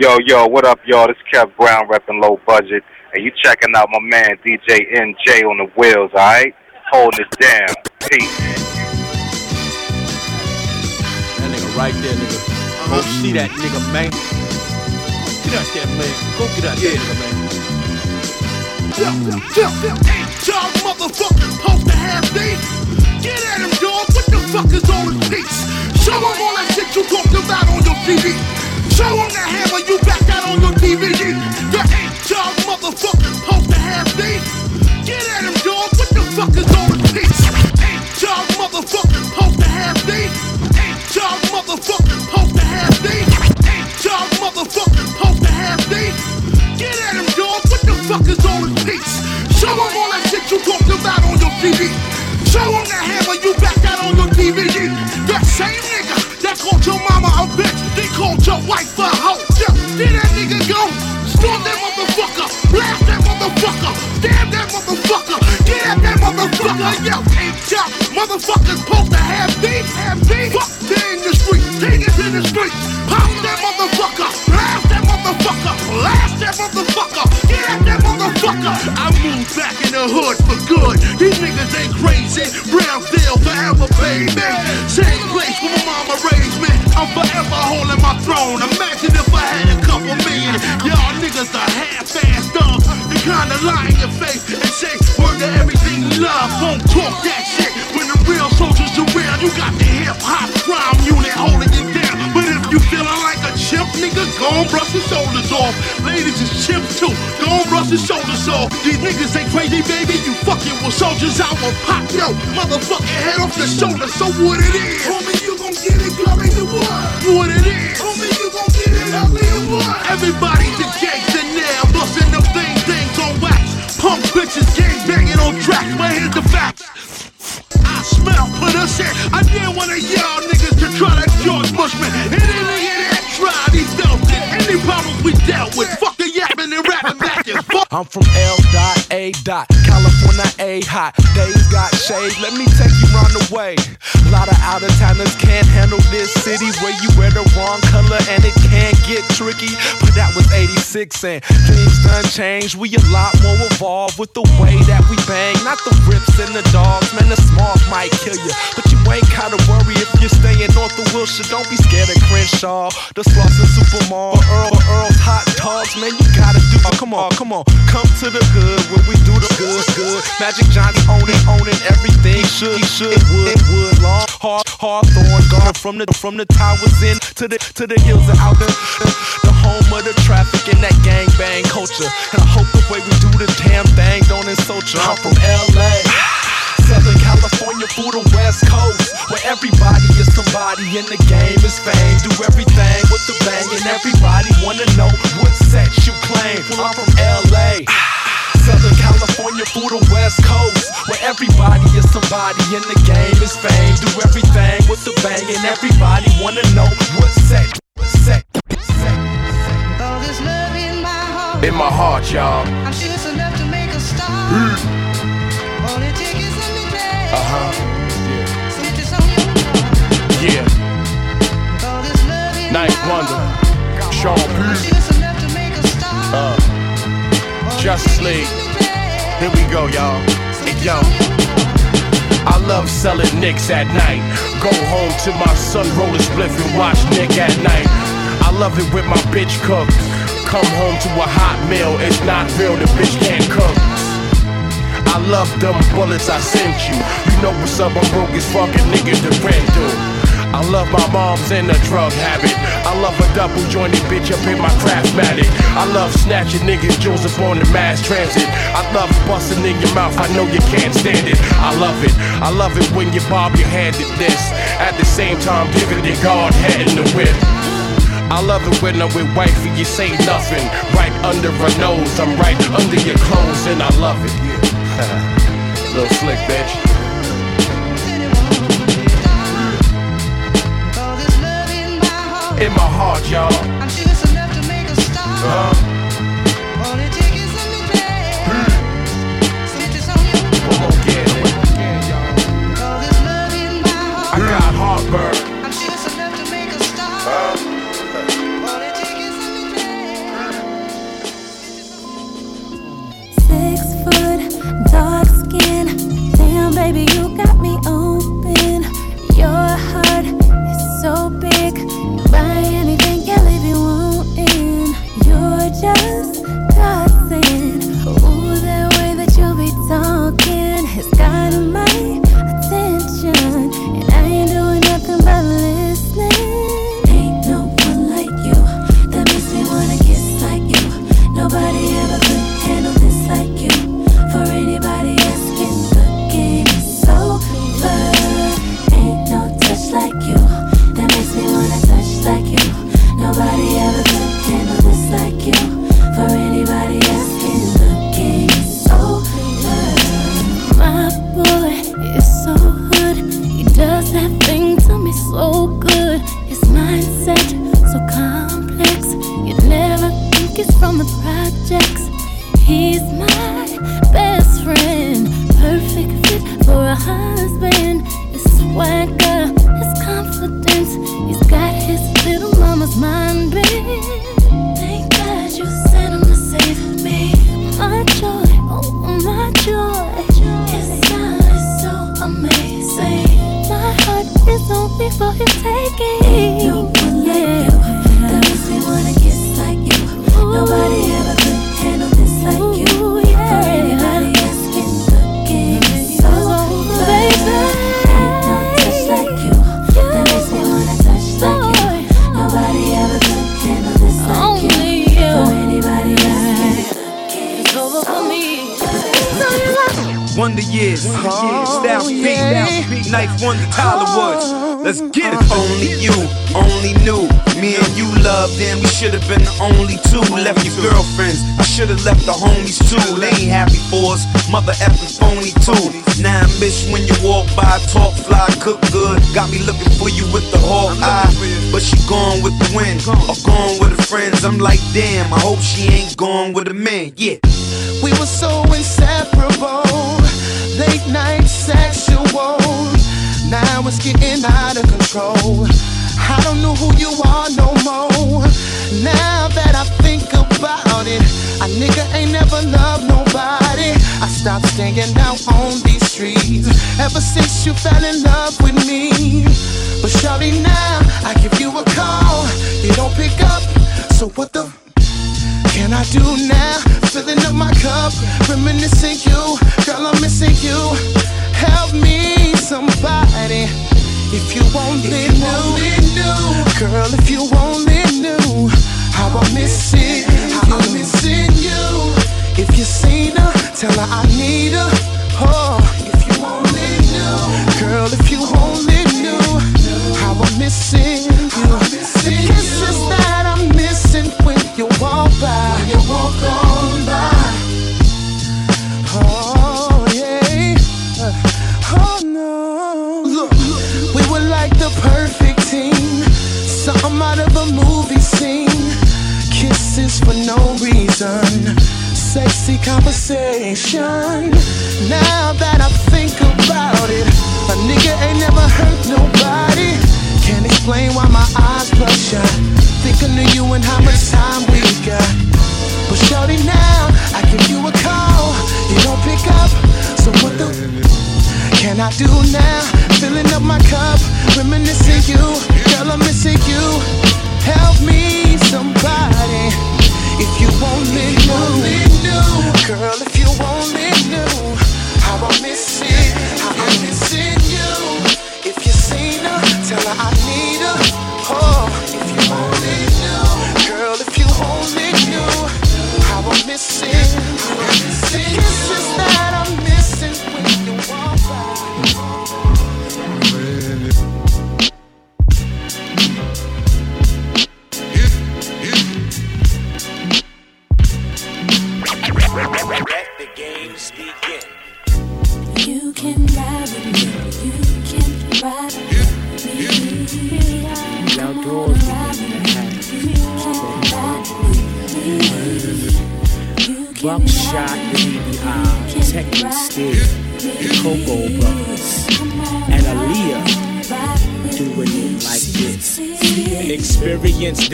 Yo, yo, what up, y'all? This is Kev Brown repping low budget, and you checking out my man DJ NJ on the wheels, alright? Holding it down. Peace. That nigga right there, nigga. Go uh-huh. see that nigga, man. Get out there, man. Go get out there, nigga, man. Ain't y'all motherfuckers supposed to have these? Get at him, dog. What the fuck is all the peace? Show him all that shit you talked about on your TV. Show him the hammer you back out on your DVD. The ain't y'all motherfuckers supposed to have these? Get at him, dog. What the fuck is all the peace? Ain't y'all motherfuckers supposed to have these? Ain't y'all motherfuckers supposed to have these? Ain't y'all motherfuckers supposed to have these? Get at him, dog. What the fuck is all the peace? Show him all that shit you talked about on your TV. Show him the hammer you back out on your DVD. That same nigga that called your mama your wife a hoe. Yeah, there that nigga go. Storm that motherfucker. Blast that motherfucker. Damn that motherfucker. Get at that motherfucker. Yo, ain't y'all motherfuckers supposed to have beef? Have beef? Fuck they in the street. Niggas in the street. Pop that motherfucker. Blast that motherfucker. Blast that motherfucker. I moved back in the hood for good. These niggas ain't crazy. Brownsville forever, baby. Same place where my mama raised me. I'm forever holding my throne. Imagine if I had a couple million. Y'all niggas are half-assed up. The kind of lie in your face and say word to everything you love. Won't talk that shit when the real soldiers around. You got the hip-hop crime unit holding you down. But if you feeling like a chimp, nigga, go and brush your shoulders off. Ladies is chimps too. Go your shoulders off. These niggas ain't crazy, baby. You fucking with soldiers. I will pop yo motherfucking head off your shoulder. So what it is? Homie, you gon' get it, ugly to what? What it is? Homie, you gon' get it, ugly to what? Everybody's a gangster now, busting them things, things on wax. Punk bitches, gang banging on tracks. But here's the facts. I smell put us in. I dare one of y'all I'm from L A dot California A hot. Days got shade. Let me take you round the way. A lot of out of towners can't handle this city where you wear the wrong color and it can get tricky. But that was 86 and things done changed. We a lot more evolved with the way that we bang. Not the rips and the dogs, man. The small might kill you. But you ain't gotta worry if you're staying north of Wilshire. Don't be scared of Crenshaw. The Slauson Supermall. Earl, Earl's hot dogs, man. You gotta do. Oh, come on, come on. Come to the hood where we do the good, good. Magic Johnson owning, owning everything. Should, he should, would, would, long, hard, Hawthorne, gone from the from the towers in to the to the hills and out the, the home of the traffic and that gang bang culture. And I hope the way we do the damn thing don't insult you. I'm from LA. Southern California through the West Coast, where everybody is somebody and the game is fame. Do everything with the bang, and everybody wanna know what set you claim. Well, I'm from LA. Southern California through the West Coast, where everybody is somebody and the game is fame. Do everything with the bang, and everybody wanna know what set, what set, what set. All this love in my heart. In my heart, y'all. I'm sure it's enough to make a start. All Uh huh. Yeah. My Wonder. Sean P. Uh, Justice League. here we go, y'all. Hey, yo. I love selling nicks at night. Go home to my son, roll a spliff and watch Nick at Nite. I love it with my bitch cook. Come home to a hot meal, it's not real, the bitch can't cook. I love them bullets I sent you. You know what's up, I'm broke as fucking nigga rent do. I love my mom's in a drug habit. I love a double jointed bitch up in my craftmatic. I love snatching niggas Joseph on the mass transit. I love busting in your mouth, I know you can't stand it. I love it. I love it when you bob your head at this. At the same time, giving your guard head in the whip. I love it when I'm with wifey, you say nothing. Right under her nose, I'm right under your clothes, and I love it. Little slick bitch. In my heart. In my heart, y'all. I'm it's enough to make a start. Uh, Years, oh, Styles P, Ninth Wonder Tyler Woods. Let's get it. Only you, only knew. Me and you loved, and we should have been the only two. Left your girlfriends, I should have left the homies too. They ain't happy for us, mother effing phony too. Now I miss when you walk by, talk fly, cook good. Got me looking for you with the hawk eye, but she gone with the wind or gone with her friends. I'm like, damn, I hope she ain't gone with a man. Yeah. We were so inseparable. Late night sexual. Now it's getting out of control. I don't know who you are no more. Now that I think about it, a nigga ain't never loved nobody. I stopped staying out on these streets ever since you fell in love with me. But shawty, now I give you a call, you don't pick up. So what the? Can I do now? Filling up my cup, reminiscing you. Girl, I'm missing you. Help me, somebody. If you only knew, girl, if you only knew how I miss it, how I'm missing you. If you seen her, tell her I need her. Oh, if you only knew, girl, if you only knew how I'm missing you. Sexy conversation. Now that I think about it, a nigga ain't never hurt nobody. Can't explain why my eyes bloodshot. Thinking of you and how much time we got. But shorty now, I give you a call. You don't pick up, so what the can I do now? Filling up my cup, reminiscing you. Girl, I'm missing you. Help me, somebody. If you only knew, girl, if you only knew how I miss it, how I'm missing you. If you seen her, tell her I need her. Oh,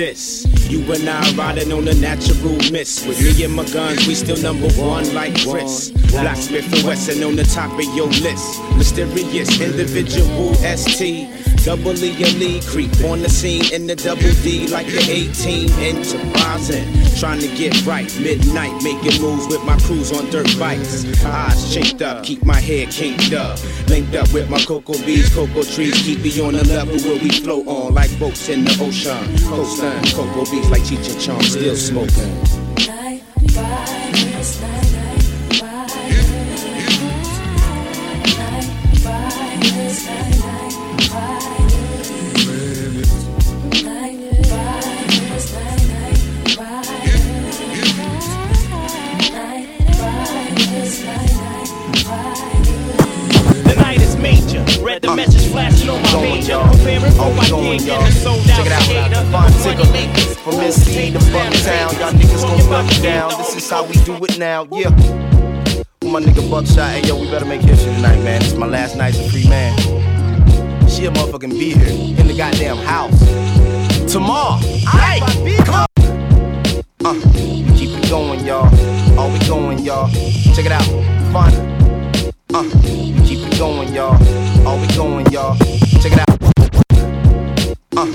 this. Riding on a natural mist. With me and my guns, we still number one like Chris. Blacksmith and Wesson on the top of your list. Mysterious individual ST. Double E elite creep on the scene in the double D like the 18 enterprising. Trying to get right, midnight making moves with my crews on dirt bikes. Eyes chinked up, keep my hair kinked up. Linked up with my cocoa bees, cocoa trees, keep me on the level where we float on like boats in the ocean. Coastline, cocoa bees like Cheech and Chong, still smoking. The the message flashing on my pager. Preparing for my gig in the sold out Check it out. Fun tickle. From NC to Bucktown, y'all niggas gon' buck it down. This is how we do it now, yeah. My nigga Buckshot, hey yo, we better make history tonight, man. This is my last night as a free man. She a motherfucking be here in the goddamn house. Tomorrow, alright, come on. Uh, we keep it going, y'all. All we going, y'all. Check it out, fun. Uh, we keep it going, y'all. All we going, y'all. Check it out. Uh,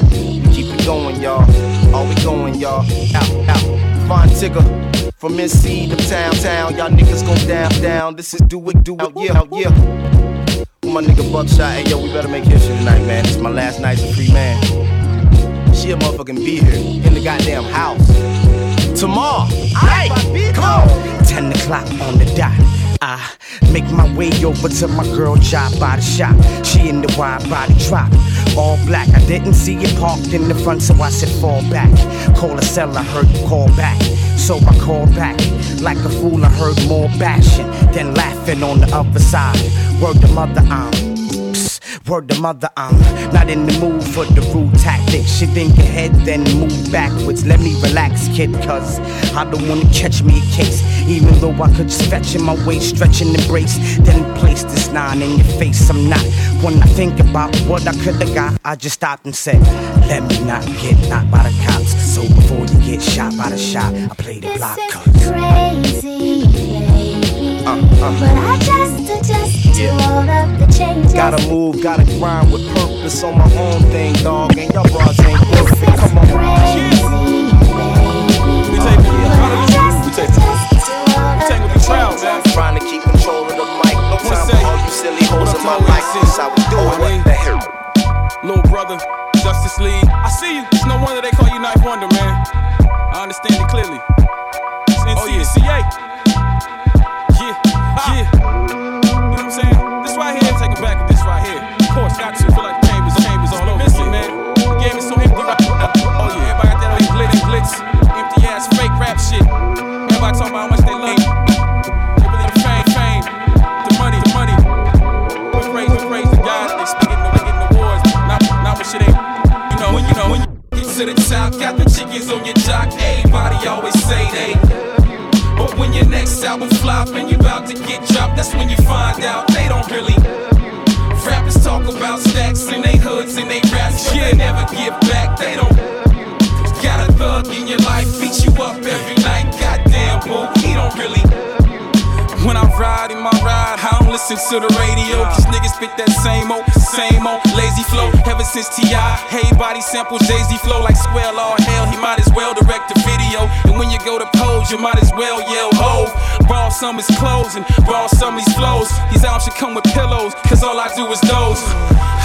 keep it going, y'all. All we going, y'all. Out, out. Fine ticker. From NC to town, town. Y'all niggas gon' down, down. This is do it, do it, yeah, out, yeah. With my nigga Buckshot, hey yo, we better make history tonight, man. This is my last night as a free man. She a motherfucking be here in the goddamn house. Tomorrow, alright, come on. 10 o'clock on the dot. I make my way over to my girl job by the shop. She in the wide body drop. All black, I didn't see it parked in the front, so I said fall back. Call a cell, I heard you call back. So I called back. Like a fool, I heard more bashing than laughing on the other side. Word to mother, I'm. Word to mother, I'm not in the mood for the rude tactics. She think ahead, then move backwards. Let me relax, kid, cause I don't wanna catch me a case. Even though I could just fetch in my way, stretch and embrace. Then place this nine in your face. I'm not. When I think about what I could've got, I just stopped and said, Let me not get knocked by the cops. So before you get shot by the shot, I play the block. Cause Crazy, baby. Uh, But I just adjust to all of the changes. Gotta move, gotta grind with purpose on my own thing, dog. And y'all bras ain't perfect. Come on. We take it. We take it. We take it with proud, man. Trying to keep control of the mic. No time for all you silly hoes in my life. This is how we do it. What the hell? Little brother, Justice League. I see you. It's no wonder they call you Ninth Wonder, man. I understand it clearly. It's NCCA. Yeah, got the chickens on your jock. Everybody always say they. But when your next album flop and you about to get dropped, that's when you find out they don't really. Rappers talk about stacks in they hoods and they raps, but they never give back. They don't. Got a thug in your life, beat you up every night. Goddamn, boo, he don't really. When I ride in my ride, I don't listen to the radio. Cause niggas spit that same old, same old lazy flow. Ever since T.I., hey, body sample Jay Z flow like square all Hell, he might as well direct the video. And when you go to pose, you might as well yell ho. Clothes and ball some his flows. These albums should come with pillows, cause all I do is those.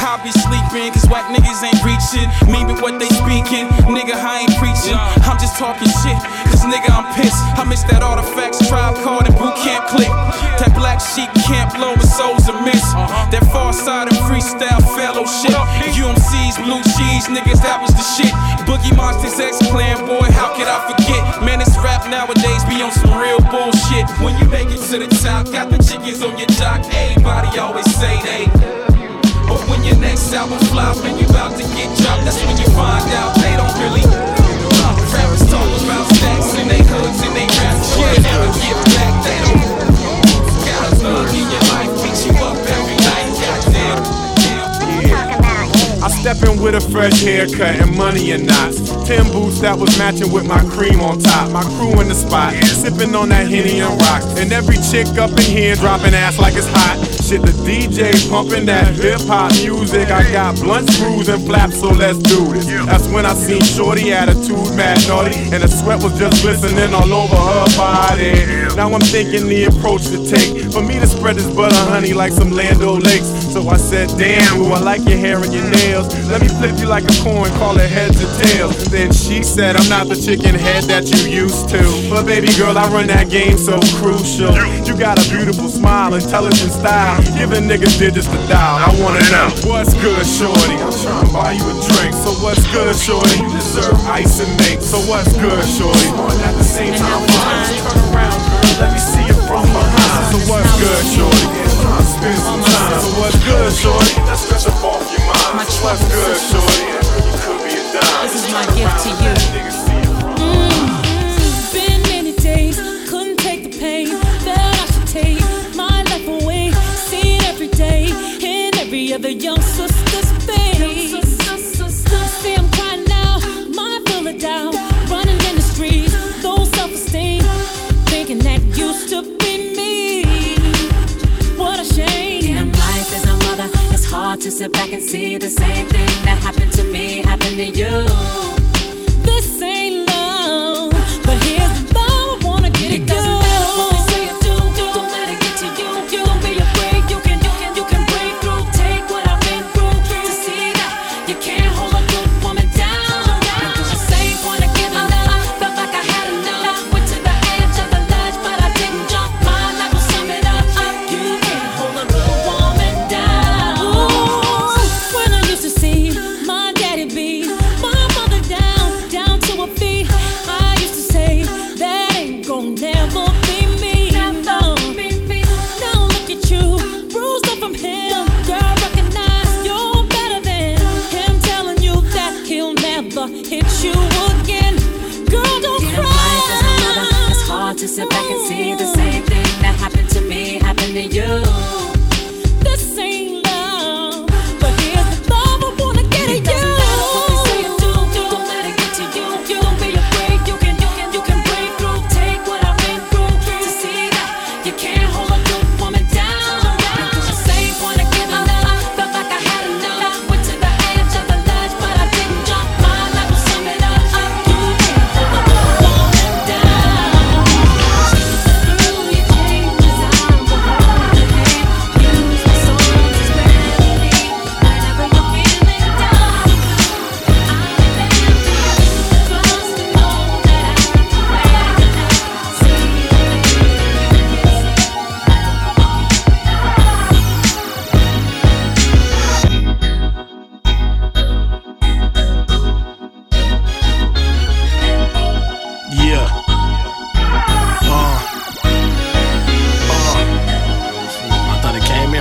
I be sleeping, cause whack niggas ain't reaching. With what they speaking. Nigga, I ain't preaching. I'm just talking shit, cause nigga, I'm pissed. I miss that artifacts, tribe called and boot camp click. That black sheep Camp Lo with souls amiss. That Pharcyde of freestyle fellowship. UMC's blue cheese, niggas, that was the shit. Boogie Monsters X Clan, boy, how could I forget? Man, this rap nowadays be on some real bullshit. When you make it to the top, got the chickens on your jock. Everybody always say they. But when your next album flop and you about to get dropped, that's when you find out they don't really. Rappers talk about stacks and they hoods and they raps, they never give back. In with a fresh haircut and money in knots. Tim boots that was matching with my cream on top. My crew in the spot, sipping on that Henny and rock. And every chick up in here dropping ass like it's hot. Shit, the DJ pumping that hip hop music. I got blunt screws and flaps, so let's do this. That's when I seen Shorty attitude mad naughty, and the sweat was just glistening all over her body. Now I'm thinking the approach to take for me to spread this butter honey like some Land O'Lakes. So I said, Damn, ooh, I like your hair and your nails. Let me flip you like a coin, call it heads or tails. Then she said, I'm not the chicken head that you used to. But baby girl, I run that game so crucial. You got a beautiful smile, intelligent style. Giving niggas digits to dial. I wanna know what's good, shorty. I'm trying to buy you a drink. So what's good, shorty? You deserve ice and mink. So what's good, shorty? At the same time. Turn around, girl. Let me see you from behind. So what's good, shorty? Trying to spend some time. So what's good, shorty? Let's stress up off your mind. So what's good, shorty? You could be a dime. This is my gift to you. Other young sister's face. See, I'm crying now, mind full of doubt. Running in the streets, low self-esteem. Thinking that used to be me. What a shame. Damn, life is a mother. It's hard to sit back and see the same thing that happened to me happen to you.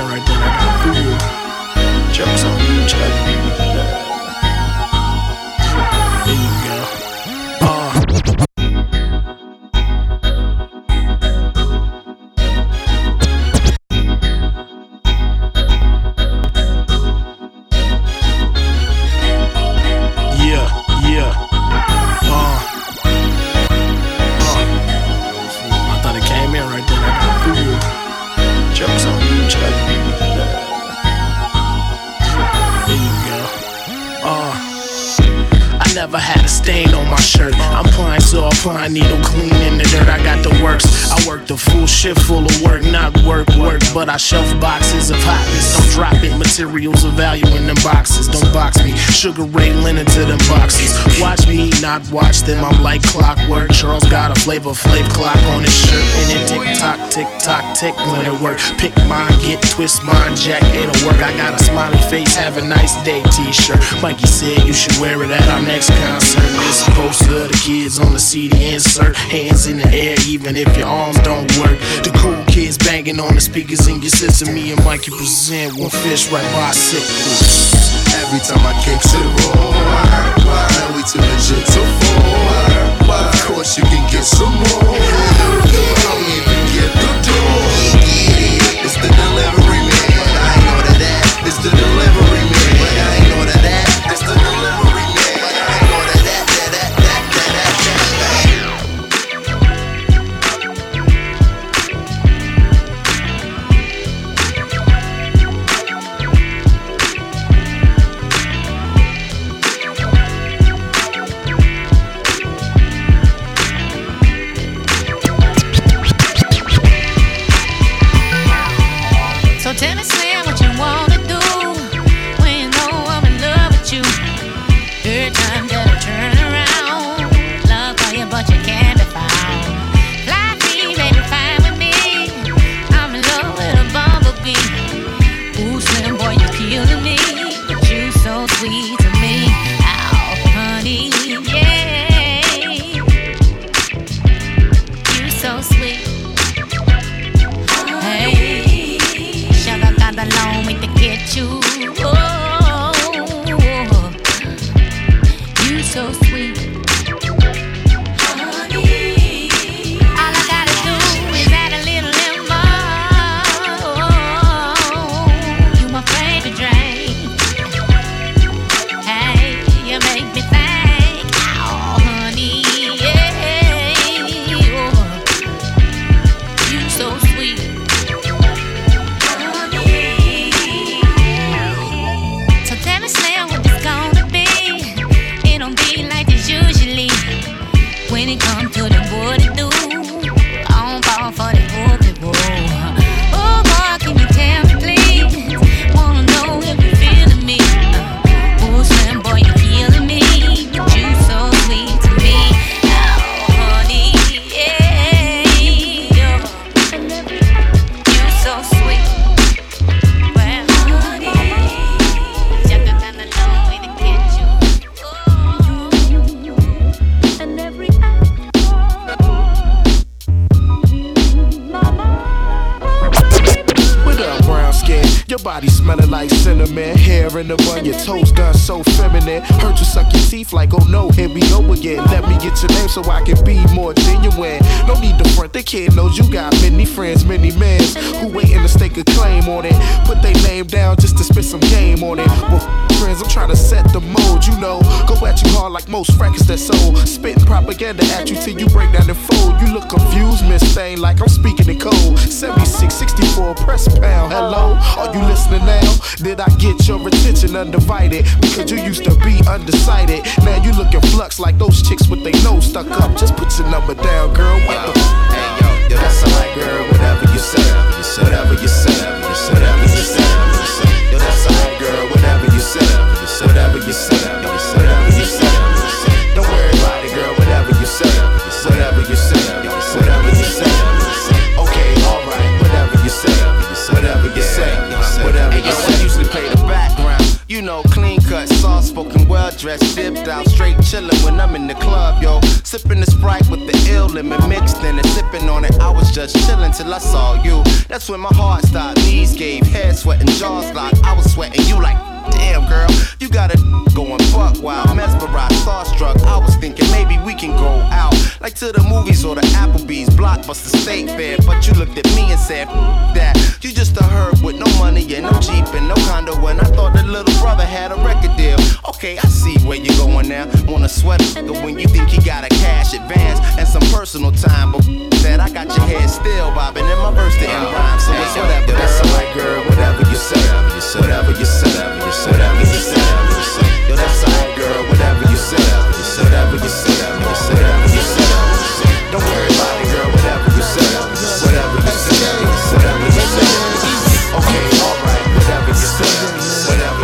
Right there. Jokes on you, Chuck. Sugar Ray Leonard to them boxes. Watch me, not watch them. I'm like clockwork. Charles got a flavor flav clock on his shirt. And it tick tock, tick tock, tick when it work. Pick mine, get twist mine, jack, it'll work. I got a smiley face, have a nice day t-shirt. Mikey said you should wear it at our next concert. This is poster the kids on the CD insert. Hands in the air, even if your arms don't work. The cool kids banging on the speakers in your system. Me and Mikey present one fish right bicycle. Every time I kick to the why we too legit to fall? Of course you can get some more. Get the door. So I can be more genuine. No need to front, the kid knows you down just to spit some game on it. Well, friends, I'm trying to set the mode, you know. Go at you hard like most records that sold. Spitting propaganda at you till you break down and fold. You look confused, Miss Thing, like I'm speaking in code. 76, 64, press pound. Hello, are you listening now? Did I get your attention undivided? Because you used to be undecided. Now you looking flux like those chicks with their nose stuck up. Just put your number down, girl. What the? Yo, that's alright, girl. Whatever you say, whatever you say, whatever you say. Yo, that's alright, girl. Whatever you say, whatever you say, whatever you say. Don't worry about it, girl. Whatever you say, whatever you say, whatever you say. Okay, alright. Whatever you say, whatever you say, whatever you say. I usually play the background. You know, clean cut, soft spoken, well dressed, dipped out, straight chillin' when I'm in the club, yo. Sipping the sprite with the ill lemon mixed in and sipping on it. I was just chillin' till I saw you. That's when my heart stopped, knees gave, head sweating, jaws locked. I was sweating, you like, damn girl, you got it going buck wild, mesmerized, starstruck. I was thinking maybe we can go out, like to the movies or the Applebee's, Blockbuster State Fair. But you looked at me and said, that you just a herb with no money and no Jeep and no condo. And I thought the little brother had a record deal. Okay, I see where you're going now. Sweat a nigga when you think he got a cash advance and some personal time, but that I got your head still bobbing and my verse didn't rhyme. So it's whatever. That's alright, girl. Whatever you say, whatever you say, whatever you say. Yo, that's alright, girl. Whatever you say, whatever you say, whatever you say. Don't worry about it, girl. Whatever you say, whatever you say, whatever you say. Okay, alright. Whatever you say, whatever you say, whatever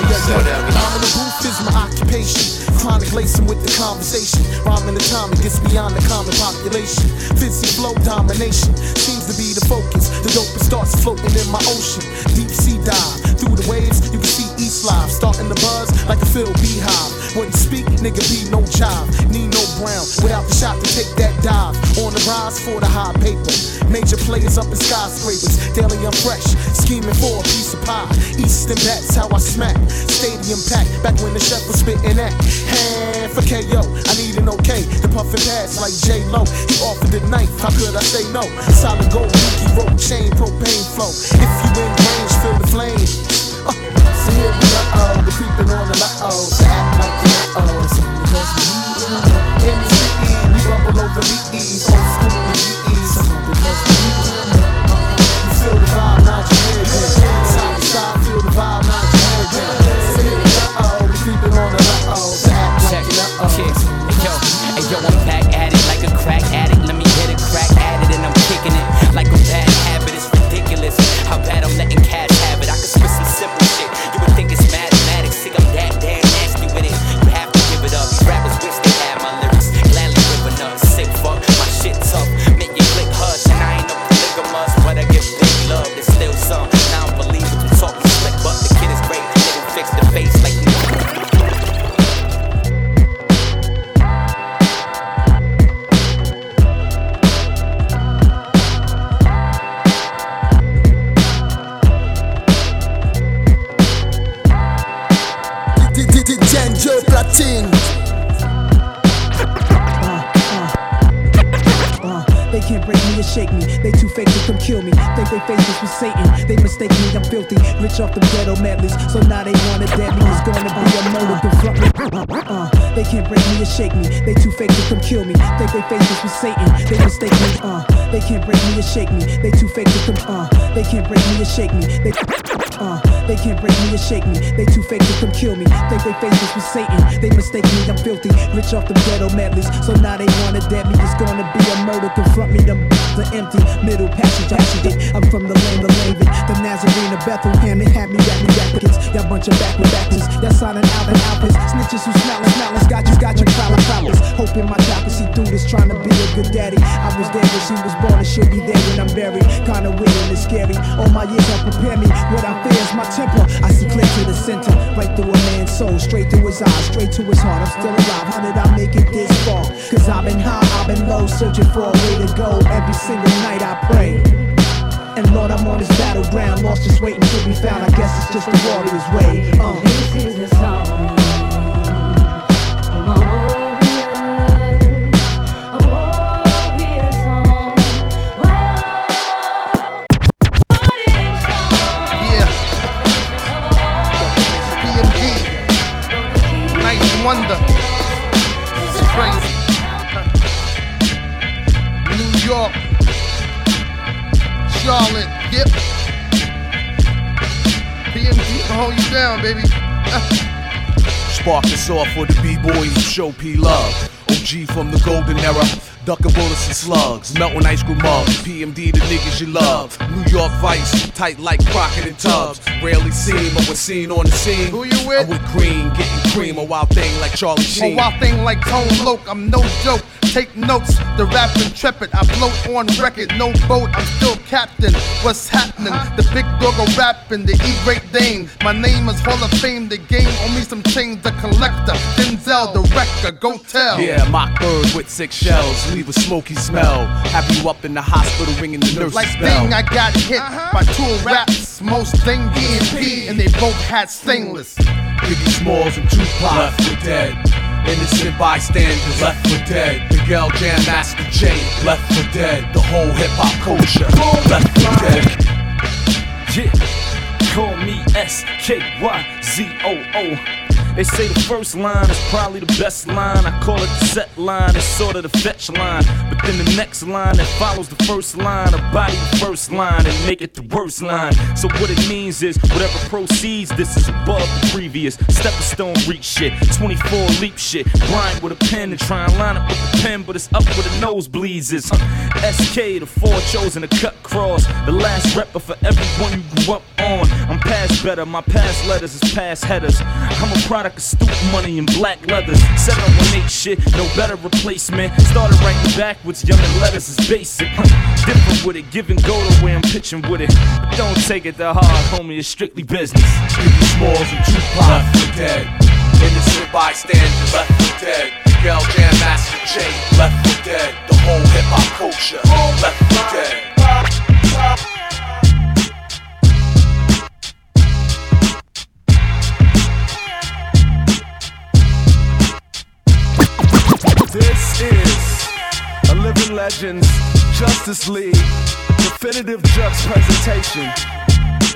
you say. I'm in the booth is my occupation. Chronic lacing with the conversation. Rhyming the time, gets beyond the common population. Fizzy flow domination seems to be the focus. The dopest starts floating in my ocean. Deep sea dive through the waves. You can see Live starting to buzz like a filled beehive. When you speak, nigga, be no jive. Need no brown without the shot to take that dive. On the rise for the high paper. Major players up in skyscrapers. Daily I'm fresh, scheming for a piece of pie. East and that's how I smack. Stadium packed, back when the chef was spitting at. Hand for KO, I need an okay. The puffin' pass like J Lo. He offered the knife, how could I say no? Solid gold, Mickey rope, chain, propane flow. If you in Oh, uh, the. So act like you uh-oh. So because we the we over the ease. Satan. They mistake me. Uh, they can't break me or shake me. They too fake to come. Uh, they can't break me or shake me. They uh, They can't break me or shake me. They too fake to come kill me. Think they faceless with Satan. They mistake me, I'm filthy. Rich off the ghetto medleys. So now they wanna dead me. It's gonna be a murder. Confront me, them the empty middle passage. Actually, I'm from the land of Laban, the Nazarene of Bethlehem. They had me rap me backwards. Y'all bunch of backward backwards. Y'all signing Alvin Alphas. Snitches who smell us. Got you, got you, prowler, prowlers. Hoping my child see through this. Trying to be a good daddy. I was there when she was born and she'll be there when I'm buried. Kinda weird and scary. All my years have prepared me. What I fear is my temper. I see clear to the center. Right through a man's soul. Straight through his eyes. Straight to his heart. I'm still alive. How did I make it this far? Cause I've been high, I've been low. Searching for a way to go. Every single night I pray. And Lord, I'm on this battleground, lost just waiting to be found. I guess it's just the warrior's way. Uh. This is the song. Down, baby. Spark this off for the B-boys show P love. OG from the golden era. Ducking bullets and slugs, melting ice cream mugs. PMD, the niggas you love. New York Vice, tight like Crockett and Tubbs. Rarely seen, but when seen on the scene. Who you with? I'm with Green, getting cream, a wild thing like Charlie Sheen. A wild thing like Tone Loc, I'm no joke. Take notes, the rap intrepid. I float on record, no boat, I'm still captain. What's happening? The big dog of rapping, the E Great Dane. My name is Hall of Fame, the game on me some change. The collector, Denzel, the wrecker, go tell. Yeah, mock bird with six shells, leave a smoky smell. Have you up in the hospital ringing the nurse's Like bell. thing, I got hit uh-huh. by two raps, most thing DMP, and they both had stainless. Biggie Smalls and Tupac left for dead. Innocent bystanders left for dead. Big L Jam Master Jay left for dead. The whole hip hop culture left for dead. Yeah, call me S K Y Z O O. They say the first line is probably the best line. I call it the set line, it's sort of the fetch line. Then the next line that follows the first line, a body the first line and make it the worst line. So what it means is whatever proceeds, this is above the previous. Stepping stone reach shit, 24 leap shit. Grind with a pen and try and line up with the pen, but it's up where the nose bleeds is. Huh. SK, the four chosen to cut cross. The last rapper for everyone you grew up on. I'm past better, my past letters is past headers. I'm a product of stupid money and black leathers. 718 shit, no better replacement. Started writing backwards, young and letters is basic. Different with it, give and go the way I'm pitching with it. Don't take it that hard, homie, it's strictly business. Biggie Smalls and Tupac left for dead. Innocent bystanders left for dead. Big L Jam Master Jay left for dead. The whole hip hop culture left for dead. This is a Living Legends Justice League definitive Jux presentation.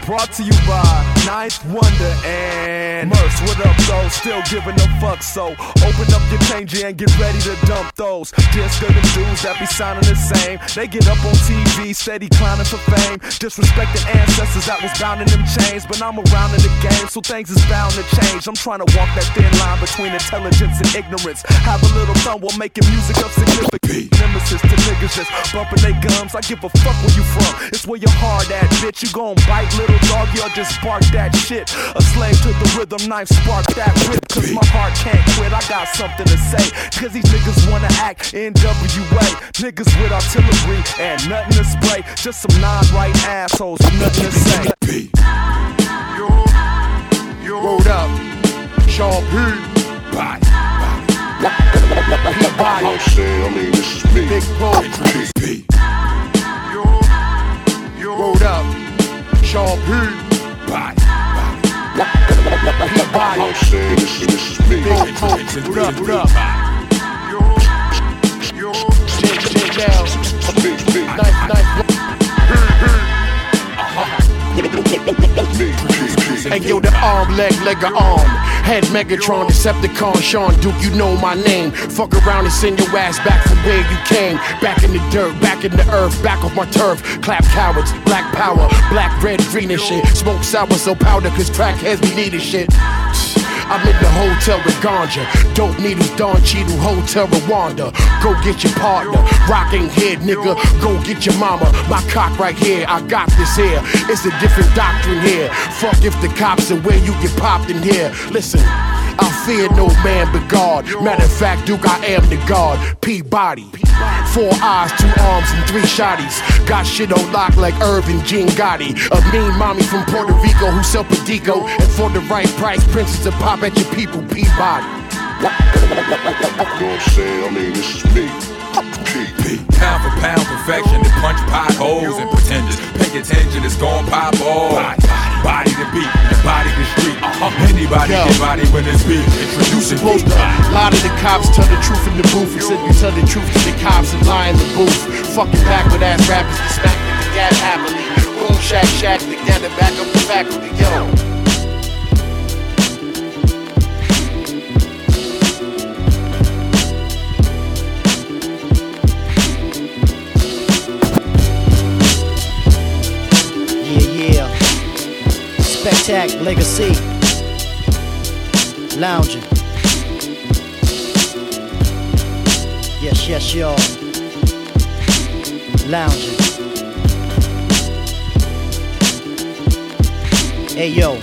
Brought to you by Ninth Wonder and Murs. What up, though? Still giving a fuck, so open up your changer and get ready to dump those. Just good them dudes that be sounding the same. They get up on TV, steady clowning for fame. Disrespecting ancestors that was bound in them chains. But I'm around in the game, so things is bound to change. I'm trying to walk that thin line between intelligence and ignorance. Have a little fun while making music of significance. Nemesis to niggas just bumping their gums. I give a fuck where you from. It's where your heart at, bitch. You gon' bite little dog, or just bark that shit. A slave to the rhythm, knife spark that whip. Cause my heart can't quit. I got something to say. Cause these niggas wanna act NWA. Niggas with artillery and nothing to spray. Just some non-right assholes with nothing to say. Word up. Sean P. Bye. I'm saying, I mean, this is me. Big. Word up. P. Bye. I'm saying, this is, this is me. Big. What up, what up? J, J, down. Knife, knife. Hey yo, the arm, leg, leg, or arm. Head Megatron, Decepticon, Sean Duke, you know my name. Fuck around and send your ass back from where you came. Back in the dirt, back in the earth, back off my turf. Clap cowards, black power, black, red, green and shit. Smoke sour, so powder, cause crackheads be needing shit. I'm in the hotel with ganja. Dope needles, Don Cheadle, Hotel Rwanda. Go get your partner, rocking head, nigga. Go get your mama. My cock right here, I got this here. It's a different doctrine here. Fuck if the cops are where you get popped in here. Listen. I fear no man but God. Matter of fact, Duke, I am the God. Peabody. Four eyes, two arms, and three shotties. Got shit on lock like Irvin Jean Gotti. A mean mommy from Puerto Rico who sell Pedico. And for the right price, princess to pop at your people, Peabody. You know what I'm saying? I mean, this is me. Pound for pound perfection to punch potholes and pretenders. Pay attention, it's gon' pop off. Body to beat, the body to street. Uh-huh. Anybody Yo. get body when it's beat. Introducing Supposed to lie to the cops, tell the truth in the booth. And said you tell the truth to the cops and lie in the booth. Fucking backward ass rappers that smack the gat happily. Boom, shack, shack together, back up the faculty. Yo. Legacy. Lounging. Yes, yes, y'all. Lounging. Hey, yo.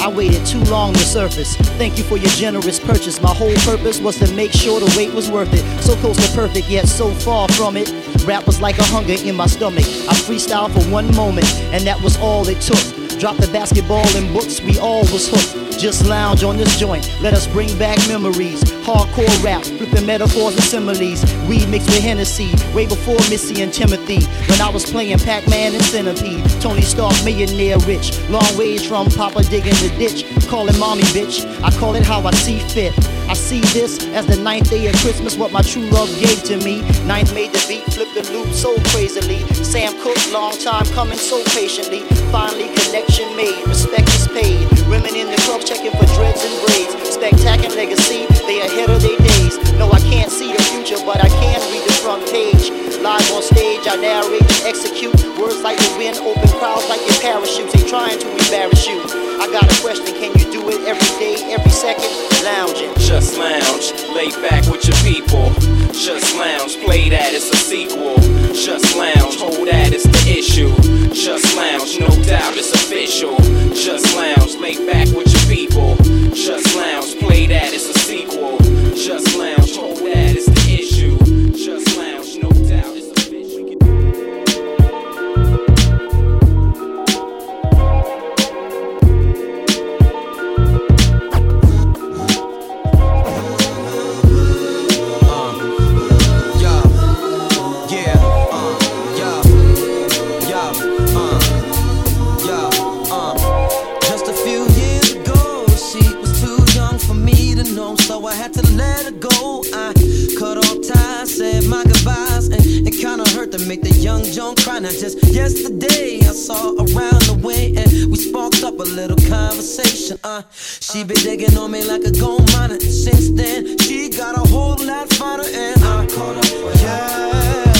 I waited too long to surface. Thank you for your generous purchase. My whole purpose was to make sure the wait was worth it. So close to perfect, yet so far from it. Rap was like a hunger in my stomach. I freestyled for one moment, and that was all it took. Drop the basketball and books, we all was hooked. Just lounge on this joint, let us bring back memories. Hardcore rap, flipping metaphors and similes. Weed mixed with Hennessy, way before Missy and Timothy. When I was playing Pac-Man and Centipede, Tony Stark, millionaire rich. Long ways from Papa digging the ditch, calling mommy bitch. I call it how I see fit. I see this as the ninth day of Christmas, what my true love gave to me. Ninth made the beat, flip the loop so crazily. Sam Cooke, long time coming so patiently. Finally, connection made, respect is paid. Women in the club checking for dreads and braids. Spectacular legacy, they ahead of their days. No, I can't see the future, but I can read the front page. Live on stage, I narrate and execute. Words like the wind, open crowds like your parachutes. They trying to embarrass you. I got a question, can you do it every day, every second? Lounging. Just lounge, lay back with your people. Just lounge, play that, it's a sequel. Just lounge, hold that, it's the issue. Just lounge, no doubt, it's official. Just lounge, lay back with your people. Just lounge, play that, it's a sequel. Just lounge, Just yesterday, I saw around the way, and we sparked up a little conversation. Uh, she been digging on me like a gold miner, since then she got a whole lot finer, and I'm caught up yeah.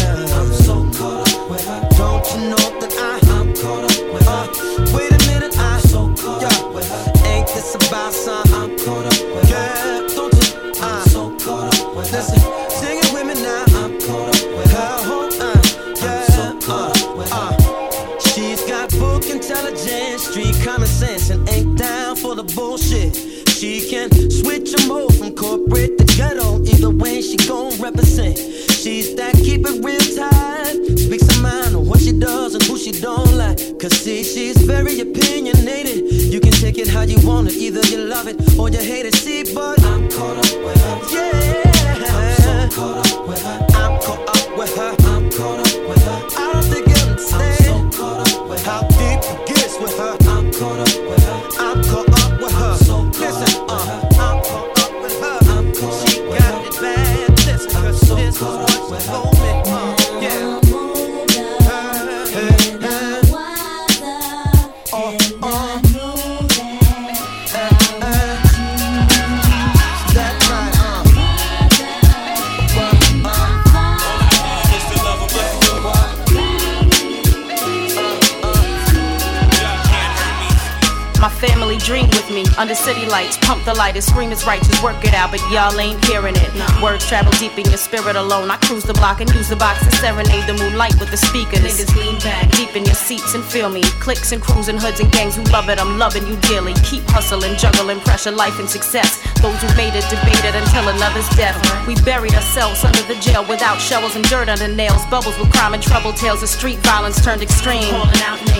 Alone. I cruise the block and use the box to serenade the moonlight with the speakers. Niggas lean back deep in your seats and feel me. Clicks and cruising hoods and gangs who love it. I'm loving you dearly. Keep hustling, juggling pressure, life and success. Those who made it debated until another's death. We buried ourselves under the jail without shovels and dirt under nails. Bubbles with crime and trouble tales of street violence turned extreme.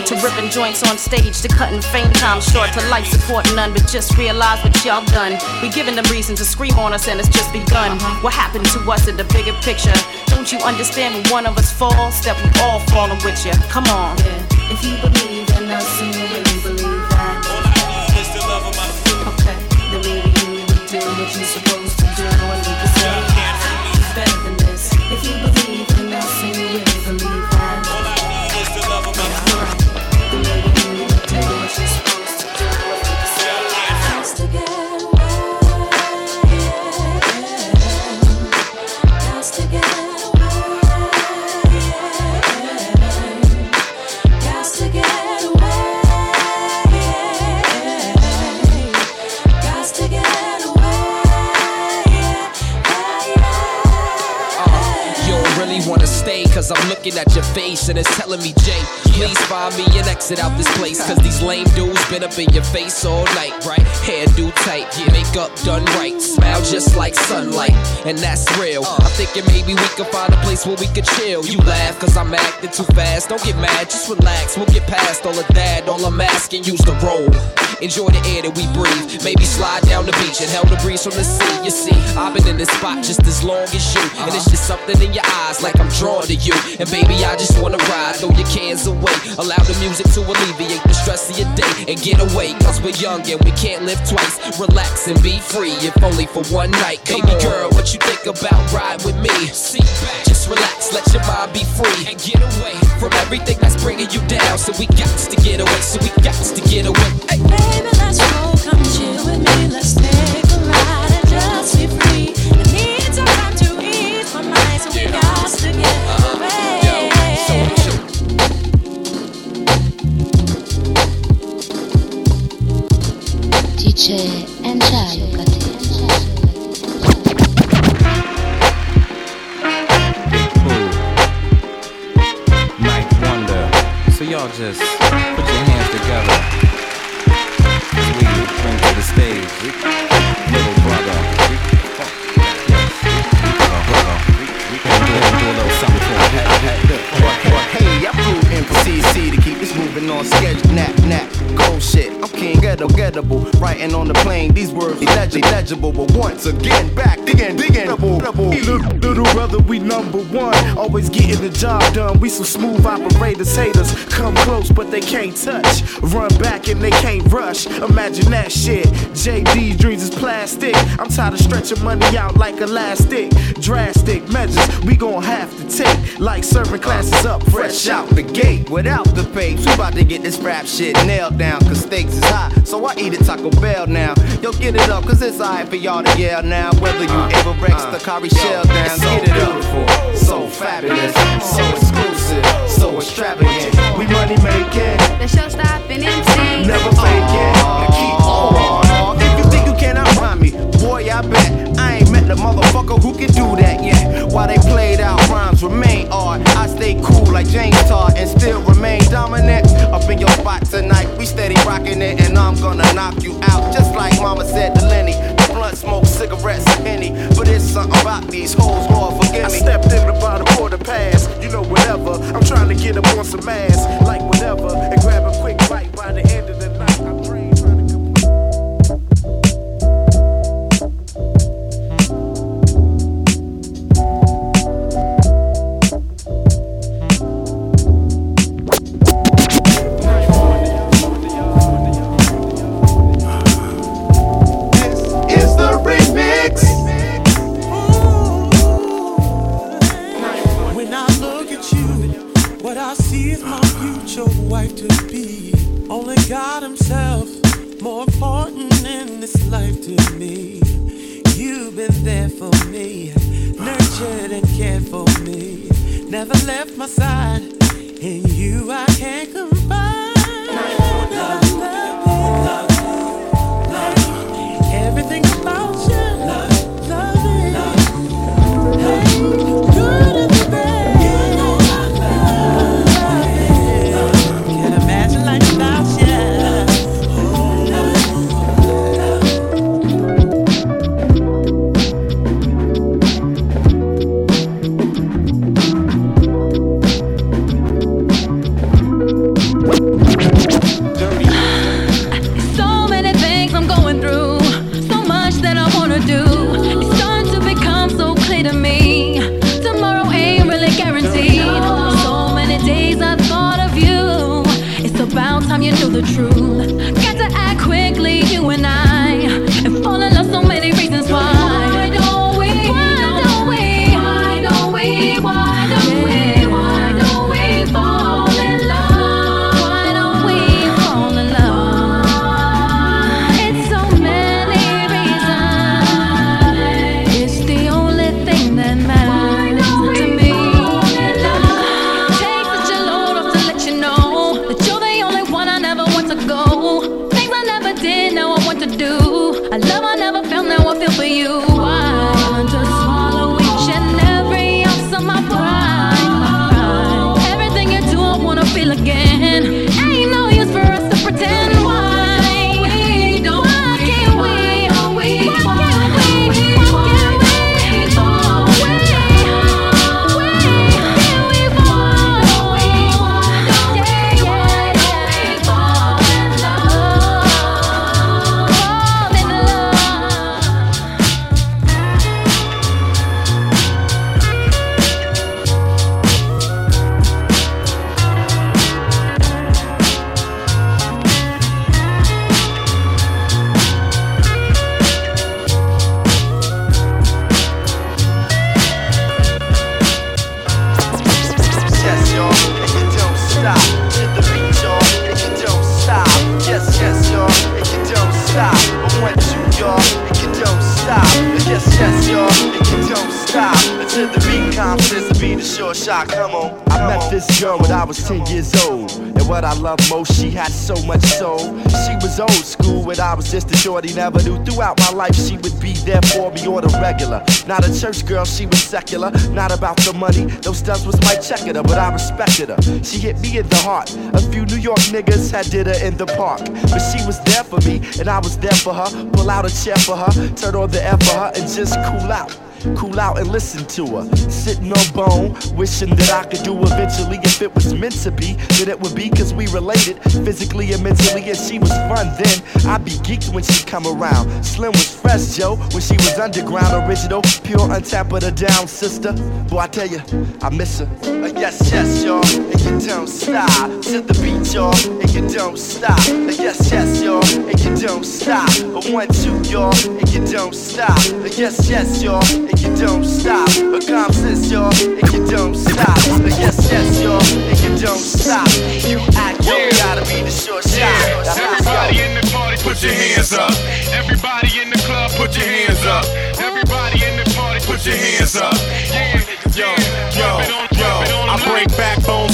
To ripping joints on stage, to cutting fame time short, to life support none. But just realize what y'all done. We giving them reason to scream on us and it's just begun. Uh-huh. What happened to us in the bigger picture? Don't you understand when one of us falls, that we all falling with you? Come on. If you believe in us and you really believe you're supposed to cause I'm looking at your face and it's telling me, Jay, please find me an exit out this place. Cause these lame dudes been up in your face all night, right? Hair do tight, makeup done right, smile just like sunlight, and that's real. I'm thinking maybe we could find a place where we could chill. You laugh cause I'm acting too fast, don't get mad, just relax. We'll get past all of that, all I'm asking use the roll. Enjoy the air that we breathe, maybe slide down the beach and held the breeze from the sea. You see, I've been in this spot just as long as you, and it's just something in your eyes like I'm drawn to you. And baby, I just wanna ride, throw your cans away, allow the music to alleviate the stress of your day and get away. Cause we're young and we can't live twice. Relax and be free, if only for one night. Baby girl, what you think about ride with me? Sit back, just relax, let your mind be free and get away from everything that's bringing you down. So we got to get away, so we got to get away. Hey. Baby, let's roll, come chill with me. Let's take a ride and just be free. It's a time to eat my so we asked to get uh-huh. away. Away Teacher and Child Might Wonder. So y'all just I'm ghetto, gettable. Writing on the plane, these words leg- legible. But once again, back again, digging. Little, little brother, we number one. Always getting the job done. We some smooth operators, haters come close, but they can't touch. Run back and they can't rush. Imagine that shit. JD dreams is plastic. I'm tired of stretching money out like elastic. Drastic measures we gon' have to take, like serving classes up Fresh out the gate without the papes. We about to get this rap shit nailed down, cause stakes is high. So I eat at Taco Bell now. Yo, get it up, cause it's alright for y'all to yell now. Whether you Ava Rex, the Kari Shell down, so get it up. So fabulous, so exclusive, what I love most, she had so much soul. She was old school when I was just a shorty. Never knew throughout my life she would be there for me or the regular. Not a church girl, she was secular. Not about the money, those stunts was my checking her, but I respected her. She hit me in the heart. A few New York niggas had did her in the park. But she was there for me, and I was there for her. Pull out a chair for her, turn on the air for her, and just cool out. Cool out and listen to her. Sitting on bone, wishing that I could do eventually. If it was meant to be, That it would be cause we related physically and mentally. And she was fun then. I'd be geeked when she come around. Slim was fresh, Joe, when she was underground, original, pure, untapped, but a down sister. Boy, I tell you, I miss her. Uh, yes, yes, y'all, and you don't stop. To the beat, y'all, and you don't stop. Uh, yes, yes, y'all, and you don't stop. Uh, one, two, y'all, and you don't stop. Uh, yes, yes, y'all, and you don't stop. Uh, confidence, y'all, and you don't stop. Uh, yes, yes, y'all, and you don't stop. You act, yo, gotta be the short shot. That's Everybody in the party, put your hands up. Everybody in the club, put your hands up. Everybody in the party, put your hands up. Yeah, yo, yo, yo. I break backbones,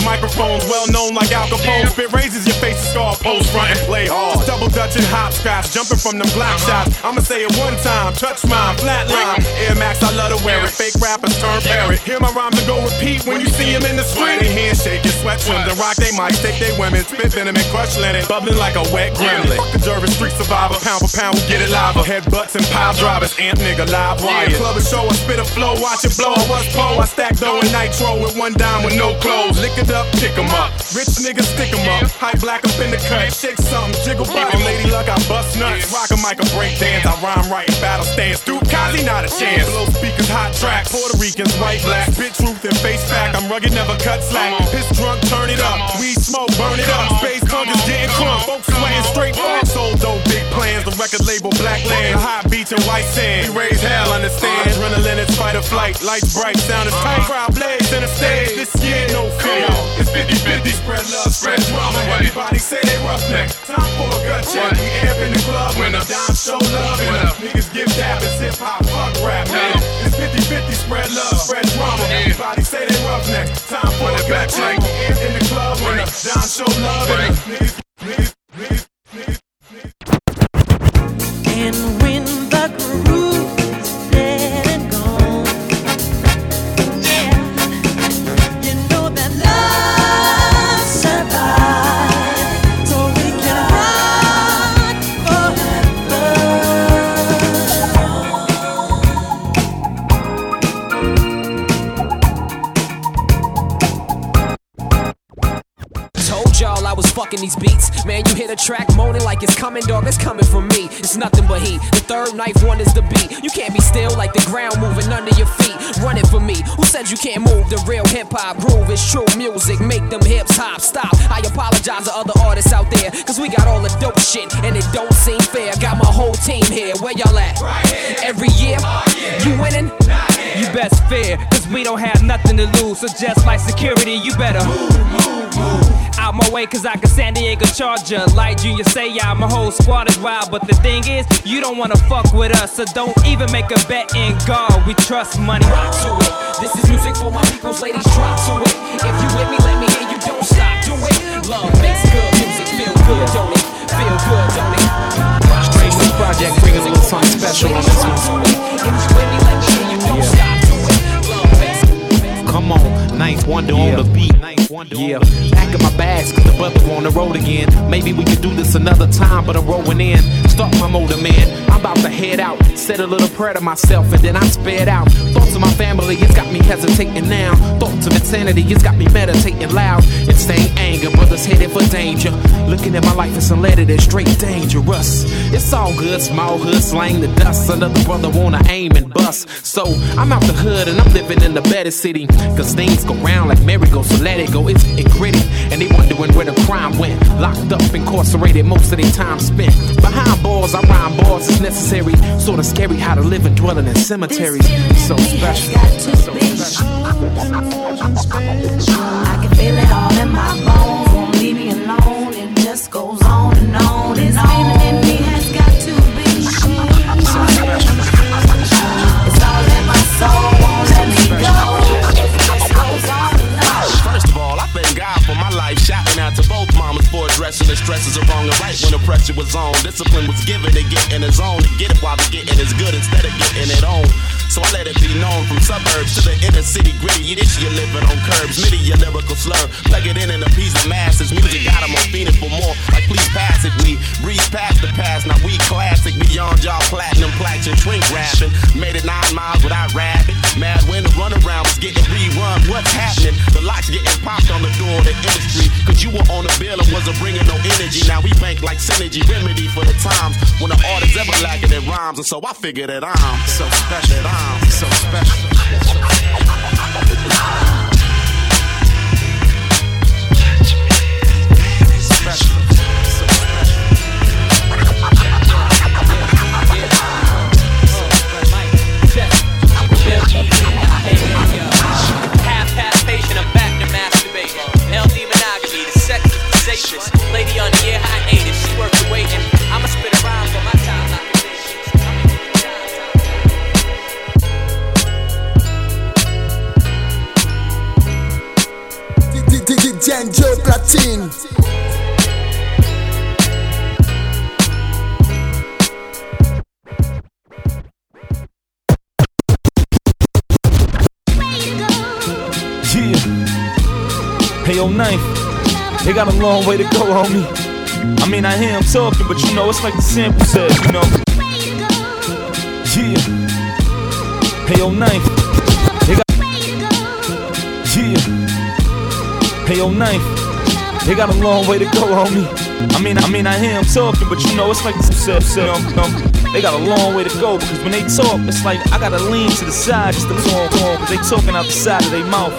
microphones, well known like Al Capone. Spit raises your face, scar post front and play hard. Double dutch and hopscotch, jumping from them block shots. I'ma say it one time, touch mine, flatline. Air Max, I love to wear it. Fake rappers turn parrot. Hear my rhymes and go repeat when you see him in the street. They handshake, your sweat trims, and rock they mics, take they women, spit venom and crush linen, bubbling like a wet gremlin. Fuck the Jervis street survivor, pound for pound, we get it live. Headbutts and pile drivers, amp nigga, live wire. Club and show, I spit a flow, watch it blow. I was po, I stack dough and nitro with one dime with no clothes. Lick it up, pick 'em up. Rich niggas stick 'em up. Hype black up in the cut. Shake something, jiggle body, lady luck, I bust nuts. Rock a mic, a break dance. I rhyme right in battle stance. Dude, Kaze, not a chance. Blow speakers, hot tracks. Puerto Ricans, white, black. Spit truth and face fact. I'm rugged, never cut slack. Piss drunk, turn it up. Weed smoke, burn it up. Space tongues getting crunk. Folks sweating straight. Sold dope, plans. The record label, Black Land. Hot beach and white sand. We raise hell, understand. Adrenaline is fight or flight. Lights bright, sound is tight. Crowd blaze in the stage. This year, no fear. It's 50 50. Spread love, spread drama. Everybody say they roughneck. Time for a gut check. We amp in the club. When a dime show love. Niggas give dap. It's hip hop, fuck rap, man. It's 50 50. Spread love, spread drama. Everybody say they roughneck. Time for a gut check. We amp in the club. When a dime show love. And a niggas, niggas, niggas, niggas. And Told y'all I I was fucking these beats. Man, you hit a track moaning like it's coming, dog. It's coming from me. It's nothing but heat. The third knife one is the beat. You can't be still like the ground moving under your feet. Run it for me. Who said you can't move the real hip hop groove? is true music. Make them hips hop. Stop. I apologize to other artists out there. Cause we got all the dope shit and it don't seem fair. Got my whole team here. Where y'all at? Right Every year? Oh, you winning? You best fear, cause we don't have nothing to lose. So just like security, you better move, move, move. Out my way, cause I can San Diego Charger. Like Junior say, yeah, my whole squad is wild. But the thing is, you don't wanna fuck with us. So don't even make a bet in God. We trust money. Rock to it. This is music for my people's ladies. Drop to it. If you with me, let me hear you. Don't stop. Do it. Love makes good music. Feel good, don't it? Feel good, don't it? The project bringing a little something special on this one. Ninth wonder on the beat. Yeah, back in my bags, cause the brother on the road again. Maybe we could do this another time, but I'm rolling in. Start my motor, man. I'm about to head out. Said a little prayer to myself, and then I sped out. Thoughts of my family, it's got me hesitating now. Thoughts of insanity, it's got me meditating loud. Insane anger, brothers headed for danger. Looking at my life, it's unleaded and straight dangerous. It's all good, small hood slang the dust. Another brother wanna aim and bust. So I'm out the hood and I'm living in the better city. Cause things go round like merry-go, so let it go. It's getting gritty. And they wondering where the crime went. Locked up, incarcerated, most of their time spent. Behind bars, I rhyme bars, it's necessary. Sorta scary how to live and dwelling in cemeteries. So special. So special. Pressure was on. Discipline was given to get in the zone. To get it while the getting is good instead of getting it on. So I let it be known from suburbs to the inner city gritty. This you living on curbs. Midi your lyrical slur. Plug it in and appease the masses. Music got 'em on feeding for more. Like please pass it. We breeze past the past. Now we classic. Beyond y'all platinum plaques and shrink rapping. Made it nine miles without rapping. Mad when the runaround was getting rerun. What's happening? The locks getting popped on the door of the industry. Cause you were on the bill and wasn't bringing no energy. Now we bank like synergy remedy for the times when the artist ever lacking in rhymes. And so I figured that I'm so special. That I'm so special. Half half patient, I'm back to monogamy, the sex is. Lady on Ginger Platine. Yeah. Hey, yo, Knife. They got a long way to go, homie. I mean, I hear him talking, but you know, it's like the sample said, you know. Yeah. Hey, yo, Knife. Hey, yo, Knife. They got a long way to go, homie. I mean, I mean, I hear him talking, but you know, it's like the said, said, you know, they got a long way to go because when they talk, it's like I gotta lean to the side just to listen on because they talking out the side of their mouth.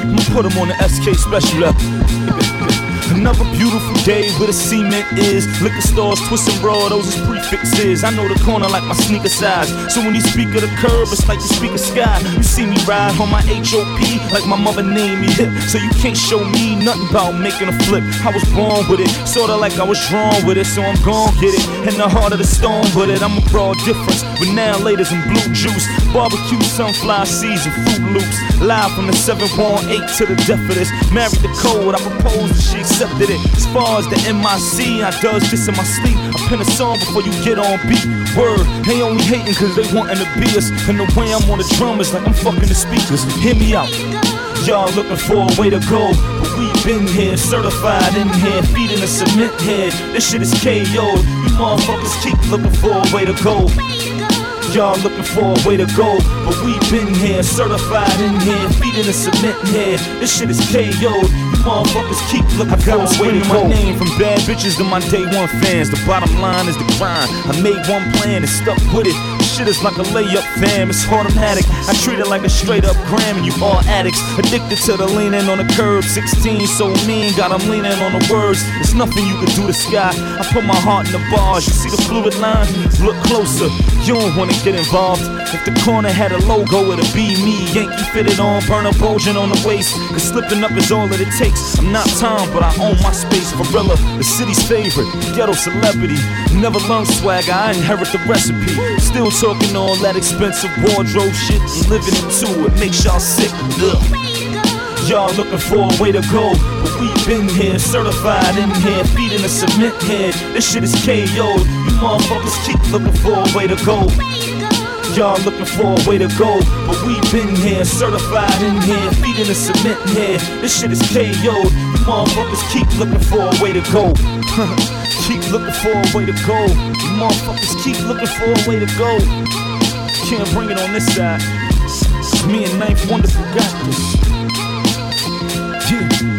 I'ma put them on the SK special up. Another beautiful day where the cement is. Liquor stores, twist and raw, those is prefixes. I know the corner like my sneaker size. So when you speak of the curb, it's like you speak of sky. You see me ride on my HOP like my mother named me hip. So you can't show me nothing about making a flip. I was born with it, sorta like I was drawn with it. So I'm gon' get it. In the heart of the storm with it, I'm a broad difference. But now laters in blue juice, barbecue, sunflower seeds, and fruit loops. Live from the 718 to the death of this. Married the code, I proposed and she accepted it. As far as the MIC, I does this in my sleep. I pen a song before you get on beat. Word, they only hating cause they wanting to be us. And the way I'm on the drum is like I'm fucking the speakers. Hear me out. Y'all looking for a way to go, but we been here, certified in here, feeding a cement head. This shit is KO. You motherfuckers keep looking for a way to go. Y'all looking for a way to go, but we been here, certified in here, feet in the cement in here. This shit is KO. You motherfuckers keep looking for a way to my go. name from bad bitches to my day one fans. The bottom line is the grind. I made one plan and stuck with it. Shit is like a layup, fam. It's automatic. I treat it like a straight up gram, and you all addicts. Addicted to the leaning on the curb. 16, so mean, got got 'em leaning on the words. It's nothing you can do to Sky. I put my heart in the bars. You see the fluid line? Look closer. You don't wanna get involved. If the corner had a logo, it'd be me. Yankee fitted on, burner bulging on the waist. And slipping up is all that it takes. I'm not Tom, but I own my space. Gorilla, the city's favorite, ghetto celebrity. Never learned swagger, I inherit the recipe. Still talking all that expensive wardrobe shit and living into it. Makes y'all sick. Ugh. Y'all looking for a way to go, but we been here, certified in here, feet the cement head. This shit is KO. You motherfuckers keep looking for a way to go. Y'all looking for a way to go, but we been here, certified in here, feet the cement head. This shit is KO. Motherfuckers keep looking for a way to go. keep looking for a way to go. Motherfuckers keep looking for a way to go. Can't bring it on this side. Me and Ninth Wonderful got this. Yeah.